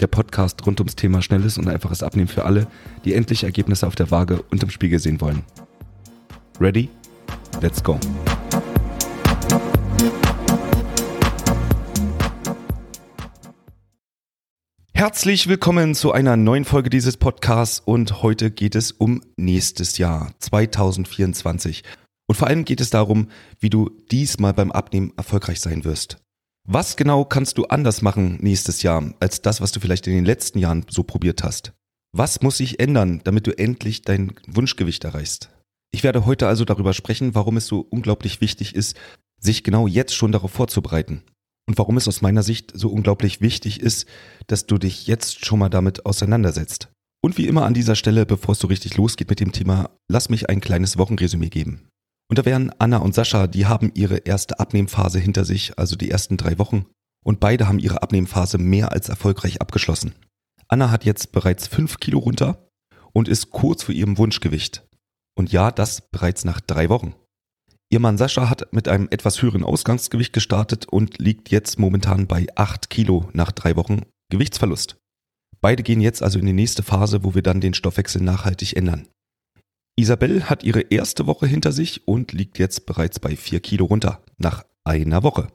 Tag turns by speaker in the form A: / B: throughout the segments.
A: Der Podcast rund ums Thema schnelles und einfaches Abnehmen für alle, die endlich Ergebnisse auf der Waage und im Spiegel sehen wollen. Ready? Let's go. Herzlich willkommen zu einer neuen Folge dieses Podcasts und heute geht es um nächstes Jahr 2024. Und vor allem geht es darum, wie du diesmal beim Abnehmen erfolgreich sein wirst. Was genau kannst du anders machen nächstes Jahr als das, was du vielleicht in den letzten Jahren so probiert hast? Was muss sich ändern, damit du endlich dein Wunschgewicht erreichst? Ich werde heute also darüber sprechen, warum es so unglaublich wichtig ist, sich genau jetzt schon darauf vorzubereiten. Und warum es aus meiner Sicht so unglaublich wichtig ist, dass du dich jetzt schon mal damit auseinandersetzt. Und wie immer an dieser Stelle, bevor es so richtig losgeht mit dem Thema, lass mich ein kleines Wochenresümee geben. Und da wären Anna und Sascha, die haben ihre erste Abnehmphase hinter sich, also die ersten drei Wochen. Und beide haben ihre Abnehmphase mehr als erfolgreich abgeschlossen. Anna hat jetzt bereits fünf Kilo runter und ist kurz vor ihrem Wunschgewicht. Und ja, das bereits nach drei Wochen. Ihr Mann Sascha hat mit einem etwas höheren Ausgangsgewicht gestartet und liegt jetzt momentan bei acht Kilo nach drei Wochen Gewichtsverlust. Beide gehen jetzt also in die nächste Phase, wo wir dann den Stoffwechsel nachhaltig ändern. Isabel hat ihre erste Woche hinter sich und liegt jetzt bereits bei vier Kilo runter, nach einer Woche.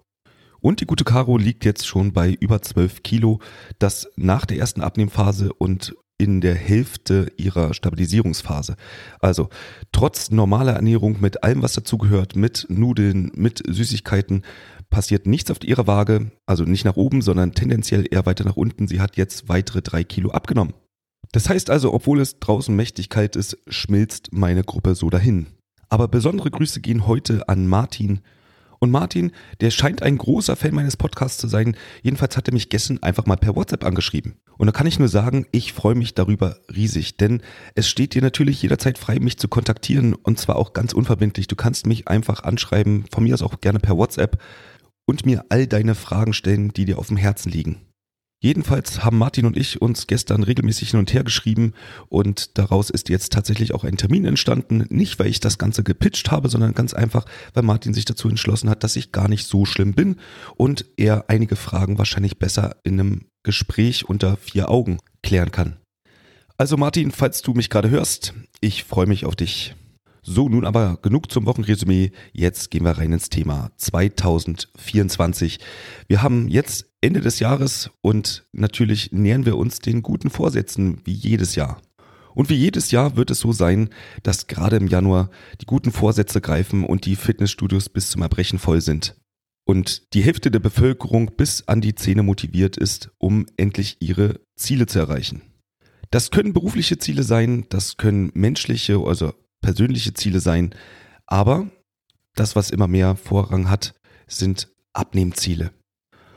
A: Und die gute Caro liegt jetzt schon bei über zwölf Kilo, das nach der ersten Abnehmphase und in der Hälfte ihrer Stabilisierungsphase. Also trotz normaler Ernährung mit allem, was dazugehört, mit Nudeln, mit Süßigkeiten, passiert nichts auf ihrer Waage, also nicht nach oben, sondern tendenziell eher weiter nach unten. Sie hat jetzt weitere drei Kilo abgenommen. Das heißt also, obwohl es draußen mächtig kalt ist, schmilzt meine Gruppe so dahin. Aber besondere Grüße gehen heute an Martin. Und Martin, der scheint ein großer Fan meines Podcasts zu sein. Jedenfalls hat er mich gestern einfach mal per WhatsApp angeschrieben. Und da kann ich nur sagen, ich freue mich darüber riesig, denn es steht dir natürlich jederzeit frei, mich zu kontaktieren und zwar auch ganz unverbindlich. Du kannst mich einfach anschreiben, von mir aus auch gerne per WhatsApp und mir all deine Fragen stellen, die dir auf dem Herzen liegen. Jedenfalls haben Martin und ich uns gestern regelmäßig hin und her geschrieben und daraus ist jetzt tatsächlich auch ein Termin entstanden. Nicht, weil ich das Ganze gepitcht habe, sondern ganz einfach, weil Martin sich dazu entschlossen hat, dass ich gar nicht so schlimm bin und er einige Fragen wahrscheinlich besser in einem Gespräch unter vier Augen klären kann. Also Martin, falls du mich gerade hörst, ich freue mich auf dich. So, nun aber genug zum Wochenresümee. Jetzt gehen wir rein ins Thema 2024. Wir haben jetzt Ende des Jahres und natürlich nähern wir uns den guten Vorsätzen wie jedes Jahr. Und wie jedes Jahr wird es so sein, dass gerade im Januar die guten Vorsätze greifen und die Fitnessstudios bis zum Erbrechen voll sind. Und die Hälfte der Bevölkerung bis an die Zähne motiviert ist, um endlich ihre Ziele zu erreichen. Das können berufliche Ziele sein, das können menschliche, also persönliche Ziele sein. Aber das, was immer mehr Vorrang hat, sind Abnehmziele.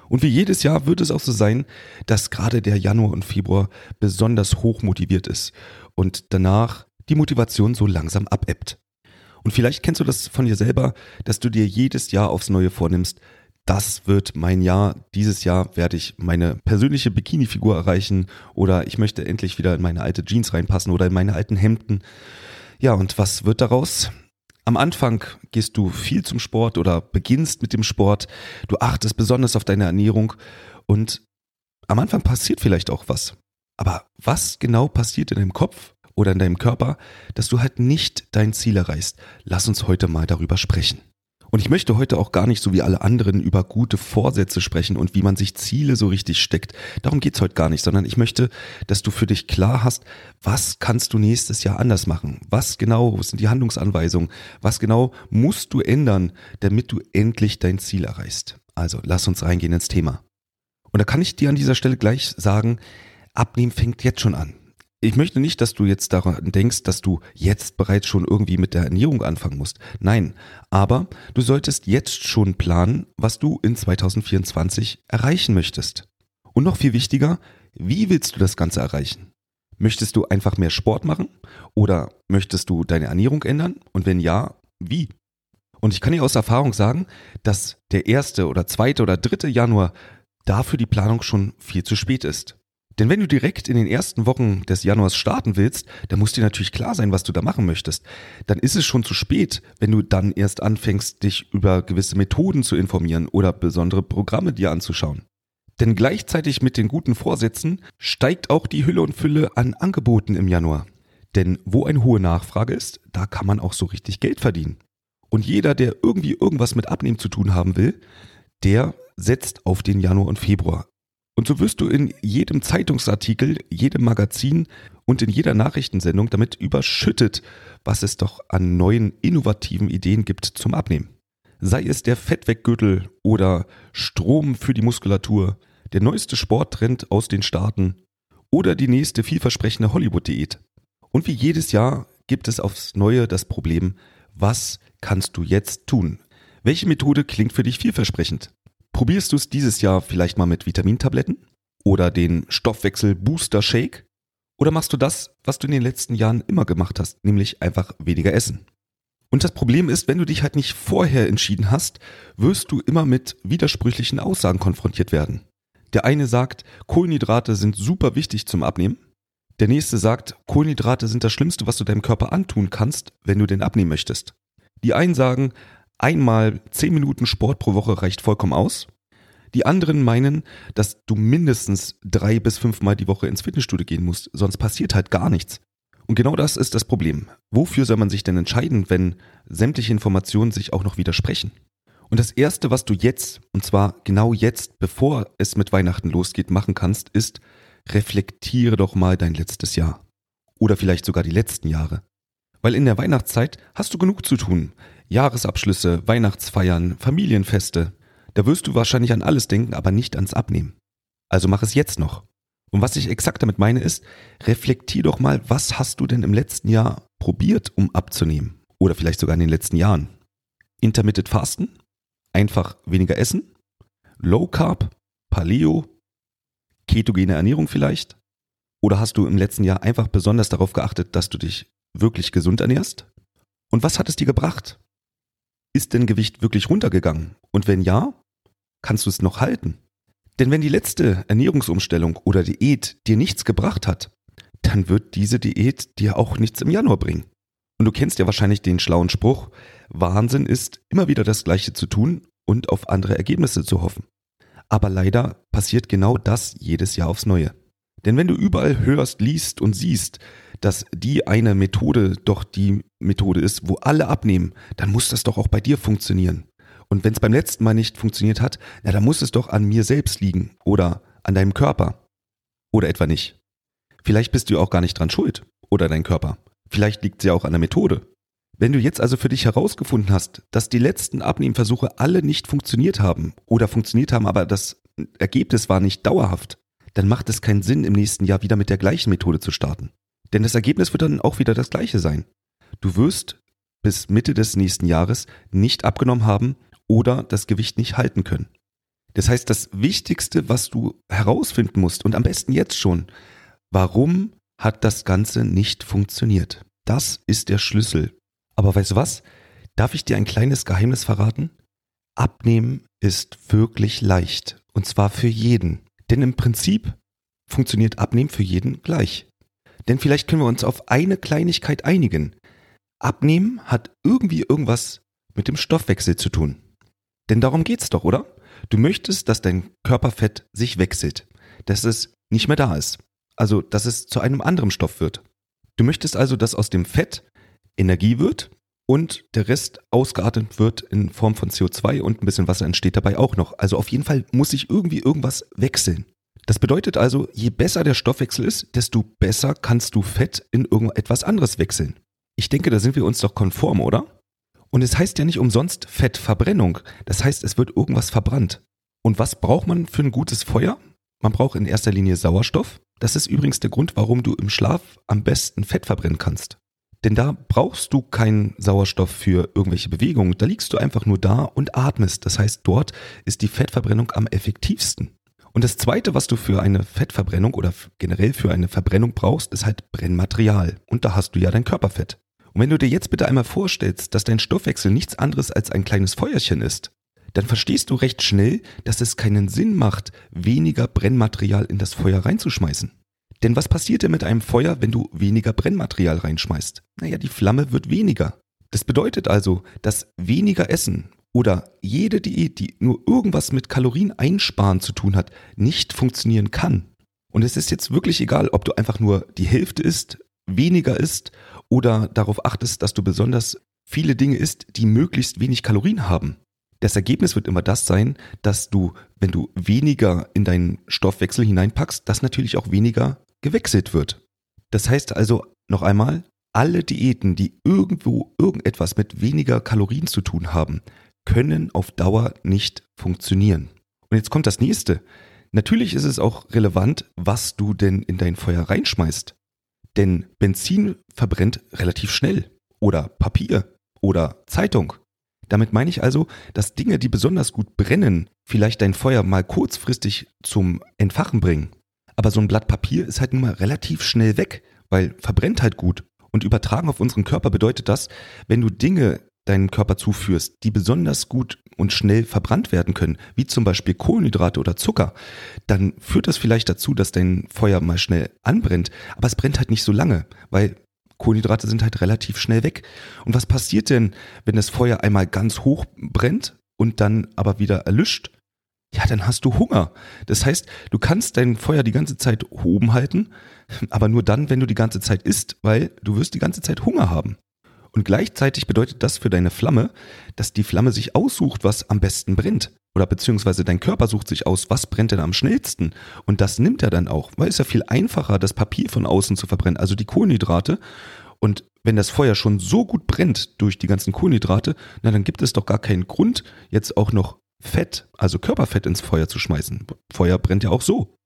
A: Und wie jedes Jahr wird es auch so sein, dass gerade der Januar und Februar besonders hoch motiviert ist und danach die Motivation so langsam abebbt. Und vielleicht kennst du das von dir selber, dass du dir jedes Jahr aufs Neue vornimmst, das wird mein Jahr. Dieses Jahr werde ich meine persönliche Bikini-Figur erreichen oder ich möchte endlich wieder in meine alte Jeans reinpassen oder in meine alten Hemden. Ja, und was wird daraus? Am Anfang gehst du viel zum Sport oder beginnst mit dem Sport. Du achtest besonders auf deine Ernährung und am Anfang passiert vielleicht auch was. Aber was genau passiert in deinem Kopf oder in deinem Körper, dass du halt nicht dein Ziel erreichst? Lass uns heute mal darüber sprechen. Und ich möchte heute auch gar nicht so wie alle anderen über gute Vorsätze sprechen und wie man sich Ziele so richtig steckt. Darum geht's heute gar nicht, sondern ich möchte, dass du für dich klar hast, was kannst du nächstes Jahr anders machen? Was genau sind die Handlungsanweisungen? Was genau musst du ändern, damit du endlich dein Ziel erreichst? Also lass uns reingehen ins Thema. Und da kann ich dir an dieser Stelle gleich sagen, Abnehmen fängt jetzt schon an. Ich möchte nicht, dass du jetzt daran denkst, dass du jetzt bereits schon irgendwie mit der Ernährung anfangen musst. Nein, aber du solltest jetzt schon planen, was du in 2024 erreichen möchtest. Und noch viel wichtiger, wie willst du das Ganze erreichen? Möchtest du einfach mehr Sport machen oder möchtest du deine Ernährung ändern? Und wenn ja, wie? Und ich kann dir aus Erfahrung sagen, dass der erste oder zweite oder dritte Januar dafür die Planung schon viel zu spät ist. Denn wenn du direkt in den ersten Wochen des Januars starten willst, dann muss dir natürlich klar sein, was du da machen möchtest. Dann ist es schon zu spät, wenn du dann erst anfängst, dich über gewisse Methoden zu informieren oder besondere Programme dir anzuschauen. Denn gleichzeitig mit den guten Vorsätzen steigt auch die Hülle und Fülle an Angeboten im Januar. Denn wo eine hohe Nachfrage ist, da kann man auch so richtig Geld verdienen. Und jeder, der irgendwie irgendwas mit Abnehmen zu tun haben will, der setzt auf den Januar und Februar. Und so wirst du in jedem Zeitungsartikel, jedem Magazin und in jeder Nachrichtensendung damit überschüttet, was es doch an neuen innovativen Ideen gibt zum Abnehmen. Sei es der Fettweggürtel oder Strom für die Muskulatur, der neueste Sporttrend aus den Staaten oder die nächste vielversprechende Hollywood-Diät. Und wie jedes Jahr gibt es aufs Neue das Problem, was kannst du jetzt tun? Welche Methode klingt für dich vielversprechend? Probierst du es dieses Jahr vielleicht mal mit Vitamintabletten oder den Stoffwechsel Booster Shake? Oder machst du das, was du in den letzten Jahren immer gemacht hast, nämlich einfach weniger essen? Und das Problem ist, wenn du dich halt nicht vorher entschieden hast, wirst du immer mit widersprüchlichen Aussagen konfrontiert werden. Der eine sagt, Kohlenhydrate sind super wichtig zum Abnehmen. Der nächste sagt, Kohlenhydrate sind das Schlimmste, was du deinem Körper antun kannst, wenn du den abnehmen möchtest. Die einen sagen, einmal zehn Minuten Sport pro Woche reicht vollkommen aus. Die anderen meinen, dass du mindestens drei bis fünfmal die Woche ins Fitnessstudio gehen musst, sonst passiert halt gar nichts. Und genau das ist das Problem. Wofür soll man sich denn entscheiden, wenn sämtliche Informationen sich auch noch widersprechen? Und das Erste, was du jetzt, und zwar genau jetzt, bevor es mit Weihnachten losgeht, machen kannst, ist, reflektiere doch mal dein letztes Jahr. Oder vielleicht sogar die letzten Jahre. Weil in der Weihnachtszeit hast du genug zu tun. Jahresabschlüsse, Weihnachtsfeiern, Familienfeste. Da wirst du wahrscheinlich an alles denken, aber nicht ans Abnehmen. Also mach es jetzt noch. Und was ich exakt damit meine ist, reflektier doch mal, was hast du denn im letzten Jahr probiert, um abzunehmen? Oder vielleicht sogar in den letzten Jahren. Intermittent Fasten? Einfach weniger essen? Low Carb? Paleo? Ketogene Ernährung vielleicht? Oder hast du im letzten Jahr einfach besonders darauf geachtet, dass du dich wirklich gesund ernährst? Und was hat es dir gebracht? Ist denn Gewicht wirklich runtergegangen? Und wenn ja, kannst du es noch halten? Denn wenn die letzte Ernährungsumstellung oder Diät dir nichts gebracht hat, dann wird diese Diät dir auch nichts im Januar bringen. Und du kennst ja wahrscheinlich den schlauen Spruch, Wahnsinn ist, immer wieder das Gleiche zu tun und auf andere Ergebnisse zu hoffen. Aber leider passiert genau das jedes Jahr aufs Neue. Denn wenn du überall hörst, liest und siehst, dass die eine Methode doch die Methode ist, wo alle abnehmen, dann muss das doch auch bei dir funktionieren. Und wenn es beim letzten Mal nicht funktioniert hat, na, dann muss es doch an mir selbst liegen oder an deinem Körper. Oder etwa nicht. Vielleicht bist du auch gar nicht dran schuld oder dein Körper. Vielleicht liegt es ja auch an der Methode. Wenn du jetzt also für dich herausgefunden hast, dass die letzten Abnehmversuche alle nicht funktioniert haben oder funktioniert haben, aber das Ergebnis war nicht dauerhaft, dann macht es keinen Sinn, im nächsten Jahr wieder mit der gleichen Methode zu starten. Denn das Ergebnis wird dann auch wieder das gleiche sein. Du wirst bis Mitte des nächsten Jahres nicht abgenommen haben oder das Gewicht nicht halten können. Das heißt, das Wichtigste, was du herausfinden musst und am besten jetzt schon, warum hat das Ganze nicht funktioniert? Das ist der Schlüssel. Aber weißt du was? Darf ich dir ein kleines Geheimnis verraten? Abnehmen ist wirklich leicht. Und zwar für jeden. Denn im Prinzip funktioniert Abnehmen für jeden gleich. Denn vielleicht können wir uns auf eine Kleinigkeit einigen. Abnehmen hat irgendwie irgendwas mit dem Stoffwechsel zu tun. Denn darum geht's doch, oder? Du möchtest, dass dein Körperfett sich wechselt, dass es nicht mehr da ist. Also, dass es zu einem anderen Stoff wird. Du möchtest also, dass aus dem Fett Energie wird und der Rest ausgeatmet wird in Form von CO2 und ein bisschen Wasser entsteht dabei auch noch. Also auf jeden Fall muss sich irgendwie irgendwas wechseln. Das bedeutet also, je besser der Stoffwechsel ist, desto besser kannst du Fett in irgendetwas anderes wechseln. Ich denke, da sind wir uns doch konform, oder? Und es heißt ja nicht umsonst Fettverbrennung. Das heißt, es wird irgendwas verbrannt. Und was braucht man für ein gutes Feuer? Man braucht in erster Linie Sauerstoff. Das ist übrigens der Grund, warum du im Schlaf am besten Fett verbrennen kannst. Denn da brauchst du keinen Sauerstoff für irgendwelche Bewegungen. Da liegst du einfach nur da und atmest. Das heißt, dort ist die Fettverbrennung am effektivsten. Und das zweite, was du für eine Fettverbrennung oder generell für eine Verbrennung brauchst, ist halt Brennmaterial. Und da hast du ja dein Körperfett. Und wenn du dir jetzt bitte einmal vorstellst, dass dein Stoffwechsel nichts anderes als ein kleines Feuerchen ist, dann verstehst du recht schnell, dass es keinen Sinn macht, weniger Brennmaterial in das Feuer reinzuschmeißen. Denn was passiert denn mit einem Feuer, wenn du weniger Brennmaterial reinschmeißt? Naja, die Flamme wird weniger. Das bedeutet also, dass weniger Essen oder jede Diät, die nur irgendwas mit Kalorien einsparen zu tun hat, nicht funktionieren kann. Und es ist jetzt wirklich egal, ob du einfach nur die Hälfte isst, weniger isst oder darauf achtest, dass du besonders viele Dinge isst, die möglichst wenig Kalorien haben. Das Ergebnis wird immer das sein, dass du, wenn du weniger in deinen Stoffwechsel hineinpackst, dass natürlich auch weniger gewechselt wird. Das heißt also noch einmal, alle Diäten, die irgendwo irgendetwas mit weniger Kalorien zu tun haben, können auf Dauer nicht funktionieren. Und jetzt kommt das nächste. Natürlich ist es auch relevant, was du denn in dein Feuer reinschmeißt. Denn Benzin verbrennt relativ schnell. Oder Papier. Oder Zeitung. Damit meine ich also, dass Dinge, die besonders gut brennen, vielleicht dein Feuer mal kurzfristig zum Entfachen bringen. Aber so ein Blatt Papier ist halt nun mal relativ schnell weg, weil verbrennt halt gut. Und übertragen auf unseren Körper bedeutet das, wenn du Dinge deinen Körper zuführst, die besonders gut und schnell verbrannt werden können, wie zum Beispiel Kohlenhydrate oder Zucker, dann führt das vielleicht dazu, dass dein Feuer mal schnell anbrennt, aber es brennt halt nicht so lange, weil Kohlenhydrate sind halt relativ schnell weg. Und was passiert denn, wenn das Feuer einmal ganz hoch brennt und dann aber wieder erlischt? Ja, dann hast du Hunger. Das heißt, du kannst dein Feuer die ganze Zeit oben halten, aber nur dann, wenn du die ganze Zeit isst, weil du wirst die ganze Zeit Hunger haben. Und gleichzeitig bedeutet das für deine Flamme, dass die Flamme sich aussucht, was am besten brennt. Oder beziehungsweise dein Körper sucht sich aus, was brennt denn am schnellsten. Und das nimmt er dann auch, weil es ja viel einfacher, das Papier von außen zu verbrennen, also die Kohlenhydrate. Und wenn das Feuer schon so gut brennt durch die ganzen Kohlenhydrate, na dann gibt es doch gar keinen Grund, jetzt auch noch Fett, also Körperfett ins Feuer zu schmeißen. Feuer brennt ja auch so.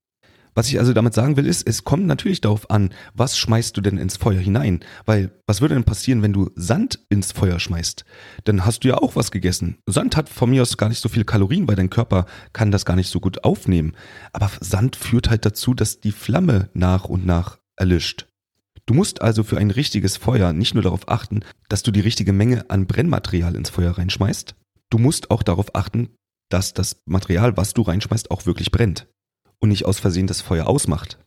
A: Was ich also damit sagen will, ist, es kommt natürlich darauf an, was schmeißt du denn ins Feuer hinein? Weil, was würde denn passieren, wenn du Sand ins Feuer schmeißt? Dann hast du ja auch was gegessen. Sand hat von mir aus gar nicht so viel Kalorien, weil dein Körper kann das gar nicht so gut aufnehmen. Aber Sand führt halt dazu, dass die Flamme nach und nach erlischt. Du musst also für ein richtiges Feuer nicht nur darauf achten, dass du die richtige Menge an Brennmaterial ins Feuer reinschmeißt, du musst auch darauf achten, dass das Material, was du reinschmeißt, auch wirklich brennt und nicht aus Versehen das Feuer ausmacht.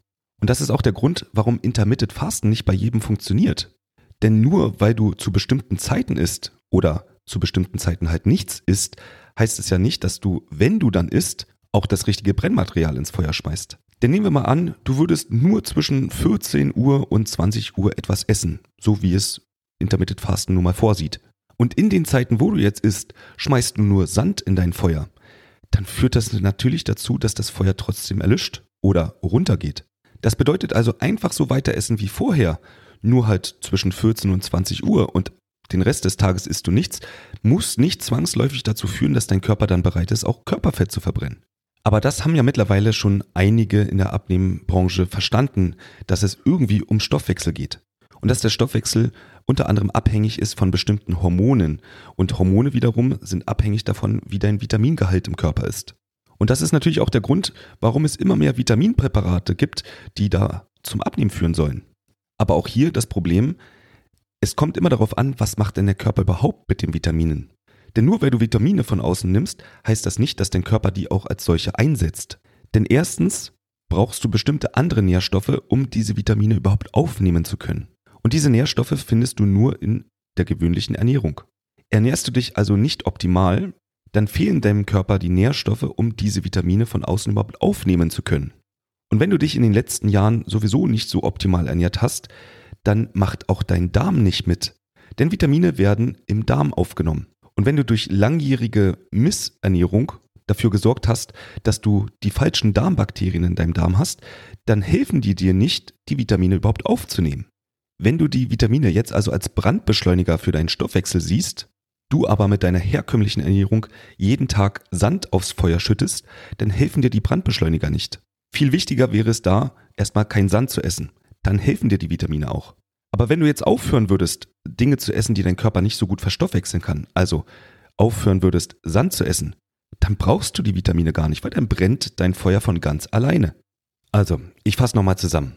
A: Und das ist auch der Grund, warum Intermittent Fasten nicht bei jedem funktioniert. Denn nur weil du zu bestimmten Zeiten isst oder zu bestimmten Zeiten halt nichts isst, heißt es ja nicht, dass du, wenn du dann isst, auch das richtige Brennmaterial ins Feuer schmeißt. Denn nehmen wir mal an, du würdest nur zwischen 14 Uhr und 20 Uhr etwas essen, so wie es Intermittent Fasten nun mal vorsieht. Und in den Zeiten, wo du jetzt isst, schmeißt du nur Sand in dein Feuer dann führt das natürlich dazu, dass das Feuer trotzdem erlischt oder runtergeht. Das bedeutet also einfach so weiter essen wie vorher, nur halt zwischen 14 und 20 Uhr und den Rest des Tages isst du nichts, muss nicht zwangsläufig dazu führen, dass dein Körper dann bereit ist, auch Körperfett zu verbrennen. Aber das haben ja mittlerweile schon einige in der Abnehmbranche verstanden, dass es irgendwie um Stoffwechsel geht. Und dass der Stoffwechsel unter anderem abhängig ist von bestimmten Hormonen. Und Hormone wiederum sind abhängig davon, wie dein Vitamingehalt im Körper ist. Und das ist natürlich auch der Grund, warum es immer mehr Vitaminpräparate gibt, die da zum Abnehmen führen sollen. Aber auch hier das Problem, es kommt immer darauf an, was macht denn der Körper überhaupt mit den Vitaminen. Denn nur weil du Vitamine von außen nimmst, heißt das nicht, dass dein Körper die auch als solche einsetzt. Denn erstens brauchst du bestimmte andere Nährstoffe, um diese Vitamine überhaupt aufnehmen zu können. Und diese Nährstoffe findest du nur in der gewöhnlichen Ernährung. Ernährst du dich also nicht optimal, dann fehlen deinem Körper die Nährstoffe, um diese Vitamine von außen überhaupt aufnehmen zu können. Und wenn du dich in den letzten Jahren sowieso nicht so optimal ernährt hast, dann macht auch dein Darm nicht mit. Denn Vitamine werden im Darm aufgenommen. Und wenn du durch langjährige Missernährung dafür gesorgt hast, dass du die falschen Darmbakterien in deinem Darm hast, dann helfen die dir nicht, die Vitamine überhaupt aufzunehmen. Wenn du die Vitamine jetzt also als Brandbeschleuniger für deinen Stoffwechsel siehst, du aber mit deiner herkömmlichen Ernährung jeden Tag Sand aufs Feuer schüttest, dann helfen dir die Brandbeschleuniger nicht. Viel wichtiger wäre es da, erstmal kein Sand zu essen. Dann helfen dir die Vitamine auch. Aber wenn du jetzt aufhören würdest, Dinge zu essen, die dein Körper nicht so gut verstoffwechseln kann, also aufhören würdest, Sand zu essen, dann brauchst du die Vitamine gar nicht, weil dann brennt dein Feuer von ganz alleine. Also, ich fasse nochmal zusammen.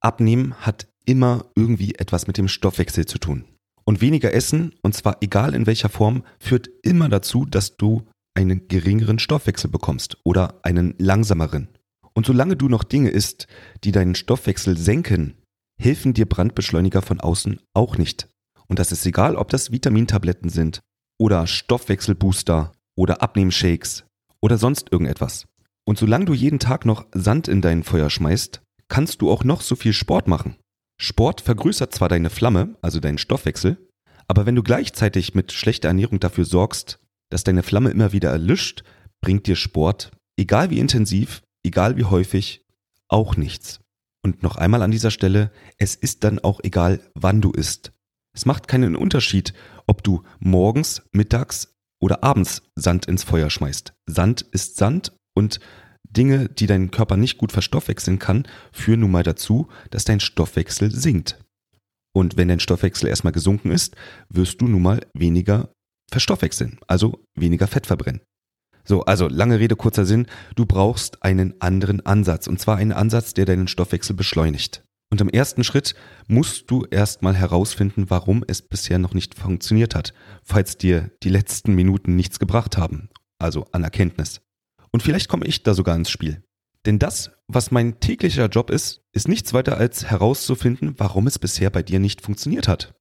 A: Abnehmen hat immer irgendwie etwas mit dem Stoffwechsel zu tun. Und weniger Essen, und zwar egal in welcher Form, führt immer dazu, dass du einen geringeren Stoffwechsel bekommst oder einen langsameren. Und solange du noch Dinge isst, die deinen Stoffwechsel senken, helfen dir Brandbeschleuniger von außen auch nicht. Und das ist egal, ob das Vitamintabletten sind oder Stoffwechselbooster oder Abnehmshakes oder sonst irgendetwas. Und solange du jeden Tag noch Sand in dein Feuer schmeißt, kannst du auch noch so viel Sport machen. Sport vergrößert zwar deine Flamme, also deinen Stoffwechsel, aber wenn du gleichzeitig mit schlechter Ernährung dafür sorgst, dass deine Flamme immer wieder erlischt, bringt dir Sport, egal wie intensiv, egal wie häufig, auch nichts. Und noch einmal an dieser Stelle, es ist dann auch egal, wann du isst. Es macht keinen Unterschied, ob du morgens, mittags oder abends Sand ins Feuer schmeißt. Sand ist Sand und Dinge, die dein Körper nicht gut verstoffwechseln kann, führen nun mal dazu, dass dein Stoffwechsel sinkt. Und wenn dein Stoffwechsel erstmal gesunken ist, wirst du nun mal weniger verstoffwechseln, also weniger Fett verbrennen. So, also lange Rede, kurzer Sinn, du brauchst einen anderen Ansatz, und zwar einen Ansatz, der deinen Stoffwechsel beschleunigt. Und im ersten Schritt musst du erstmal herausfinden, warum es bisher noch nicht funktioniert hat, falls dir die letzten Minuten nichts gebracht haben, also an Erkenntnis. Und vielleicht komme ich da sogar ins Spiel. Denn das, was mein täglicher Job ist, ist nichts weiter als herauszufinden, warum es bisher bei dir nicht funktioniert hat.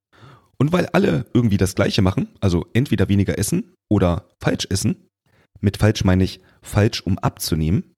A: Und weil alle irgendwie das Gleiche machen, also entweder weniger essen oder falsch essen, mit falsch meine ich falsch, um abzunehmen,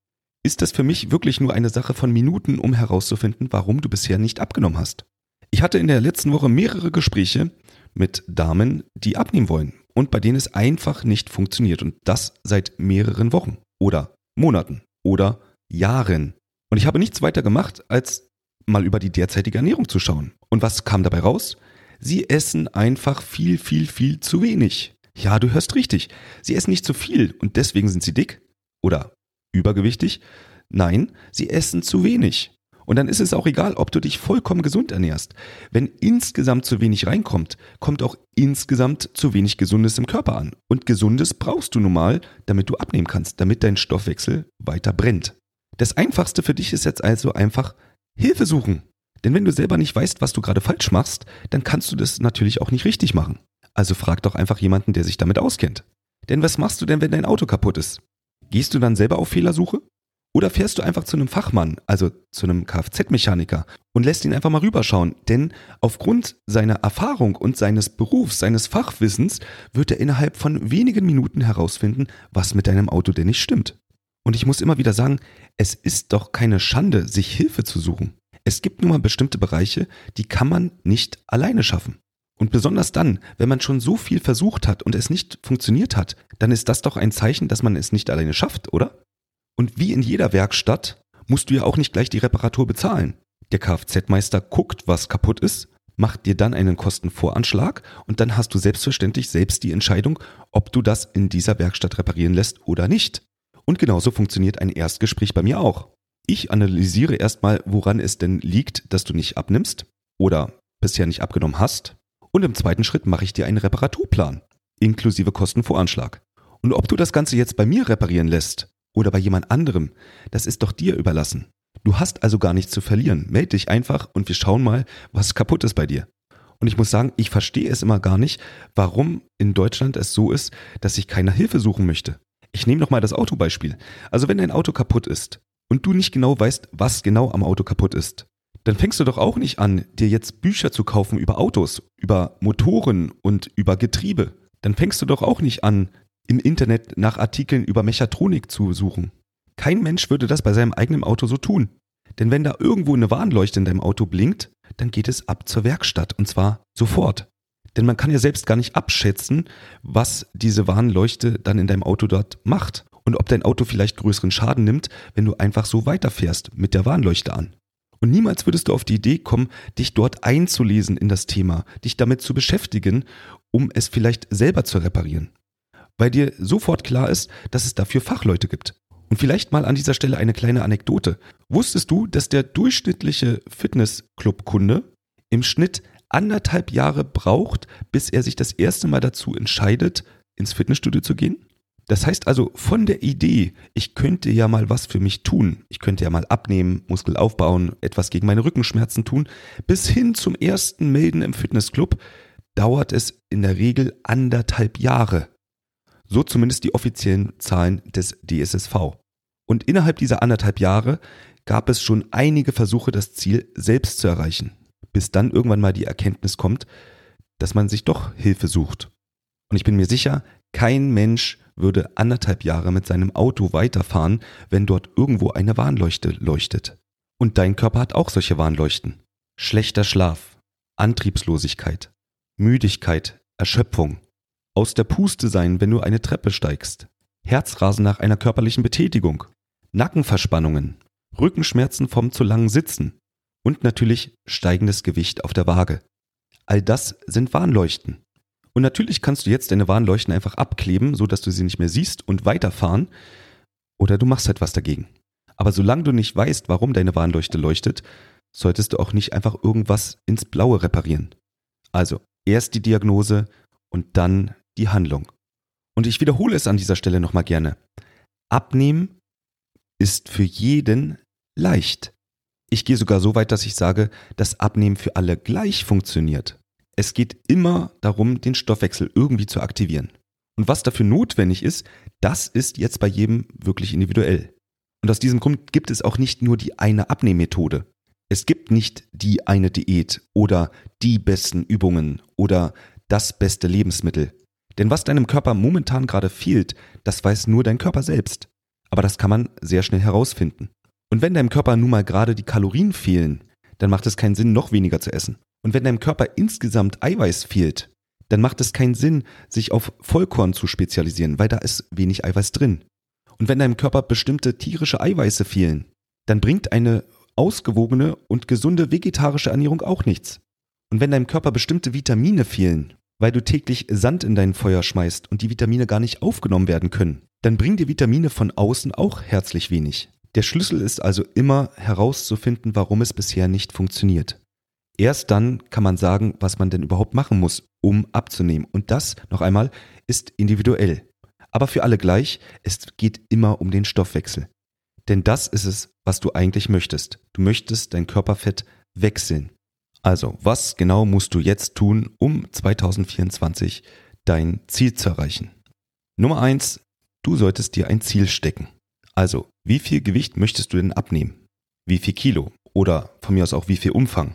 A: ist das für mich wirklich nur eine Sache von Minuten, um herauszufinden, warum du bisher nicht abgenommen hast. Ich hatte in der letzten Woche mehrere Gespräche mit Damen, die abnehmen wollen und bei denen es einfach nicht funktioniert und das seit mehreren Wochen oder Monaten oder Jahren. Und ich habe nichts weiter gemacht, als mal über die derzeitige Ernährung zu schauen. Und was kam dabei raus? Sie essen einfach viel, viel, viel zu wenig. Ja, du hörst richtig. Sie essen nicht zu viel und deswegen sind sie dick oder übergewichtig. Nein, sie essen zu wenig. Und dann ist es auch egal, ob du dich vollkommen gesund ernährst. Wenn insgesamt zu wenig reinkommt, kommt auch insgesamt zu wenig Gesundes im Körper an. Und Gesundes brauchst du nun mal, damit du abnehmen kannst, damit dein Stoffwechsel weiter brennt. Das Einfachste für dich ist jetzt also einfach Hilfe suchen. Denn wenn du selber nicht weißt, was du gerade falsch machst, dann kannst du das natürlich auch nicht richtig machen. Also frag doch einfach jemanden, der sich damit auskennt. Denn was machst du denn, wenn dein Auto kaputt ist? Gehst du dann selber auf Fehlersuche? Oder fährst du einfach zu einem Fachmann, also zu einem Kfz-Mechaniker und lässt ihn einfach mal rüberschauen? Denn aufgrund seiner Erfahrung und seines Berufs, seines Fachwissens wird er innerhalb von wenigen Minuten herausfinden, was mit deinem Auto denn nicht stimmt. Und ich muss immer wieder sagen, es ist doch keine Schande, sich Hilfe zu suchen. Es gibt nun mal bestimmte Bereiche, die kann man nicht alleine schaffen. Und besonders dann, wenn man schon so viel versucht hat und es nicht funktioniert hat, dann ist das doch ein Zeichen, dass man es nicht alleine schafft, oder? Und wie in jeder Werkstatt musst du ja auch nicht gleich die Reparatur bezahlen. Der Kfz-Meister guckt, was kaputt ist, macht dir dann einen Kostenvoranschlag und dann hast du selbstverständlich selbst die Entscheidung, ob du das in dieser Werkstatt reparieren lässt oder nicht. Und genauso funktioniert ein Erstgespräch bei mir auch. Ich analysiere erstmal, woran es denn liegt, dass du nicht abnimmst oder bisher nicht abgenommen hast. Und im zweiten Schritt mache ich dir einen Reparaturplan, inklusive Kostenvoranschlag. Und ob du das Ganze jetzt bei mir reparieren lässt oder bei jemand anderem, das ist doch dir überlassen. Du hast also gar nichts zu verlieren. Meld dich einfach und wir schauen mal, was kaputt ist bei dir. Und ich muss sagen, ich verstehe es immer gar nicht, warum in Deutschland es so ist, dass sich keiner Hilfe suchen möchte. Ich nehme nochmal das Autobeispiel. Also wenn dein Auto kaputt ist und du nicht genau weißt, was genau am Auto kaputt ist, dann fängst du doch auch nicht an, dir jetzt Bücher zu kaufen über Autos, über Motoren und über Getriebe. Dann fängst du doch auch nicht an, im Internet nach Artikeln über Mechatronik zu suchen. Kein Mensch würde das bei seinem eigenen Auto so tun. Denn wenn da irgendwo eine Warnleuchte in deinem Auto blinkt, dann geht es ab zur Werkstatt und zwar sofort. Denn man kann ja selbst gar nicht abschätzen, was diese Warnleuchte dann in deinem Auto dort macht und ob dein Auto vielleicht größeren Schaden nimmt, wenn du einfach so weiterfährst mit der Warnleuchte an. Und niemals würdest du auf die Idee kommen, dich dort einzulesen in das Thema, dich damit zu beschäftigen, um es vielleicht selber zu reparieren weil dir sofort klar ist, dass es dafür Fachleute gibt. Und vielleicht mal an dieser Stelle eine kleine Anekdote. Wusstest du, dass der durchschnittliche Fitnessclub-Kunde im Schnitt anderthalb Jahre braucht, bis er sich das erste Mal dazu entscheidet, ins Fitnessstudio zu gehen? Das heißt also von der Idee, ich könnte ja mal was für mich tun, ich könnte ja mal abnehmen, Muskel aufbauen, etwas gegen meine Rückenschmerzen tun, bis hin zum ersten Melden im Fitnessclub, dauert es in der Regel anderthalb Jahre. So zumindest die offiziellen Zahlen des DSSV. Und innerhalb dieser anderthalb Jahre gab es schon einige Versuche, das Ziel selbst zu erreichen, bis dann irgendwann mal die Erkenntnis kommt, dass man sich doch Hilfe sucht. Und ich bin mir sicher, kein Mensch würde anderthalb Jahre mit seinem Auto weiterfahren, wenn dort irgendwo eine Warnleuchte leuchtet. Und dein Körper hat auch solche Warnleuchten. Schlechter Schlaf, Antriebslosigkeit, Müdigkeit, Erschöpfung, aus der Puste sein, wenn du eine Treppe steigst, Herzrasen nach einer körperlichen Betätigung, Nackenverspannungen, Rückenschmerzen vom zu langen Sitzen und natürlich steigendes Gewicht auf der Waage. All das sind Warnleuchten. Und natürlich kannst du jetzt deine Warnleuchten einfach abkleben, so dass du sie nicht mehr siehst und weiterfahren. Oder du machst etwas dagegen. Aber solange du nicht weißt, warum deine Warnleuchte leuchtet, solltest du auch nicht einfach irgendwas ins Blaue reparieren. Also erst die Diagnose und dann die Handlung. Und ich wiederhole es an dieser Stelle nochmal gerne. Abnehmen ist für jeden leicht. Ich gehe sogar so weit, dass ich sage, dass Abnehmen für alle gleich funktioniert. Es geht immer darum, den Stoffwechsel irgendwie zu aktivieren. Und was dafür notwendig ist, das ist jetzt bei jedem wirklich individuell. Und aus diesem Grund gibt es auch nicht nur die eine Abnehmmethode. Es gibt nicht die eine Diät oder die besten Übungen oder das beste Lebensmittel. Denn was deinem Körper momentan gerade fehlt, das weiß nur dein Körper selbst. Aber das kann man sehr schnell herausfinden. Und wenn deinem Körper nun mal gerade die Kalorien fehlen, dann macht es keinen Sinn, noch weniger zu essen. Und wenn deinem Körper insgesamt Eiweiß fehlt, dann macht es keinen Sinn, sich auf Vollkorn zu spezialisieren, weil da ist wenig Eiweiß drin. Und wenn deinem Körper bestimmte tierische Eiweiße fehlen, dann bringt eine ausgewogene und gesunde vegetarische Ernährung auch nichts. Und wenn deinem Körper bestimmte Vitamine fehlen, weil du täglich Sand in dein Feuer schmeißt und die Vitamine gar nicht aufgenommen werden können, dann bringen dir Vitamine von außen auch herzlich wenig. Der Schlüssel ist also immer herauszufinden, warum es bisher nicht funktioniert. Erst dann kann man sagen, was man denn überhaupt machen muss, um abzunehmen. Und das, noch einmal, ist individuell. Aber für alle gleich, es geht immer um den Stoffwechsel. Denn das ist es, was du eigentlich möchtest. Du möchtest dein Körperfett wechseln. Also, was genau musst du jetzt tun, um 2024 dein Ziel zu erreichen? Nummer eins: Du solltest dir ein Ziel stecken. Also, wie viel Gewicht möchtest du denn abnehmen? Wie viel Kilo? Oder von mir aus auch wie viel Umfang?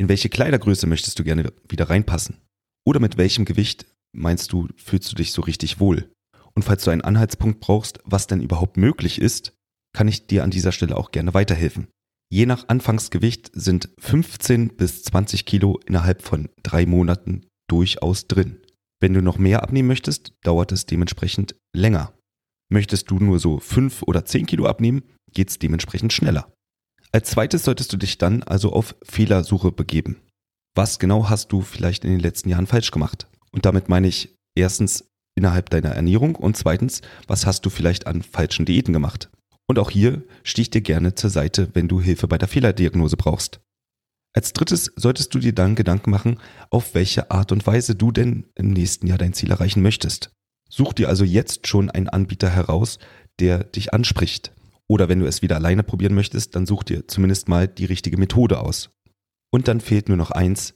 A: In welche Kleidergröße möchtest du gerne wieder reinpassen? Oder mit welchem Gewicht meinst du, fühlst du dich so richtig wohl? Und falls du einen Anhaltspunkt brauchst, was denn überhaupt möglich ist, kann ich dir an dieser Stelle auch gerne weiterhelfen. Je nach Anfangsgewicht sind 15 bis 20 Kilo innerhalb von drei Monaten durchaus drin. Wenn du noch mehr abnehmen möchtest, dauert es dementsprechend länger. Möchtest du nur so 5 oder 10 Kilo abnehmen, geht es dementsprechend schneller. Als zweites solltest du dich dann also auf Fehlersuche begeben. Was genau hast du vielleicht in den letzten Jahren falsch gemacht? Und damit meine ich erstens innerhalb deiner Ernährung und zweitens, was hast du vielleicht an falschen Diäten gemacht? Und auch hier stehe ich dir gerne zur Seite, wenn du Hilfe bei der Fehlerdiagnose brauchst. Als drittes solltest du dir dann Gedanken machen, auf welche Art und Weise du denn im nächsten Jahr dein Ziel erreichen möchtest. Such dir also jetzt schon einen Anbieter heraus, der dich anspricht. Oder wenn du es wieder alleine probieren möchtest, dann such dir zumindest mal die richtige Methode aus. Und dann fehlt nur noch eins,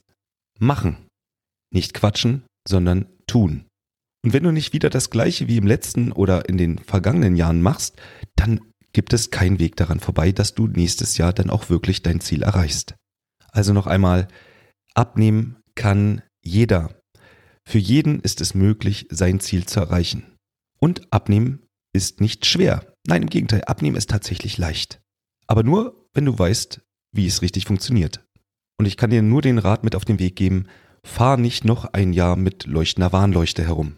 A: machen. Nicht quatschen, sondern tun. Und wenn du nicht wieder das gleiche wie im letzten oder in den vergangenen Jahren machst, dann gibt es keinen Weg daran vorbei, dass du nächstes Jahr dann auch wirklich dein Ziel erreichst. Also noch einmal, abnehmen kann jeder. Für jeden ist es möglich, sein Ziel zu erreichen. Und abnehmen ist nicht schwer. Nein, im Gegenteil, abnehmen ist tatsächlich leicht. Aber nur, wenn du weißt, wie es richtig funktioniert. Und ich kann dir nur den Rat mit auf den Weg geben, fahr nicht noch ein Jahr mit leuchtender Warnleuchte herum.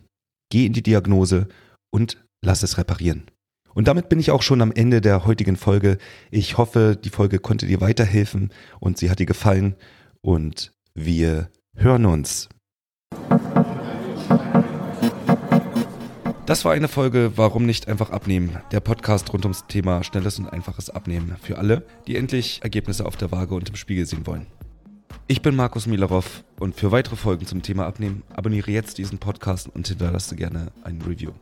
A: Geh in die Diagnose und lass es reparieren. Und damit bin ich auch schon am Ende der heutigen Folge. Ich hoffe, die Folge konnte dir weiterhelfen und sie hat dir gefallen und wir hören uns. Das war eine Folge Warum nicht einfach abnehmen? Der Podcast rund ums Thema schnelles und einfaches Abnehmen für alle, die endlich Ergebnisse auf der Waage und im Spiegel sehen wollen. Ich bin Markus Milarov und für weitere Folgen zum Thema Abnehmen abonniere jetzt diesen Podcast und hinterlasse gerne ein Review.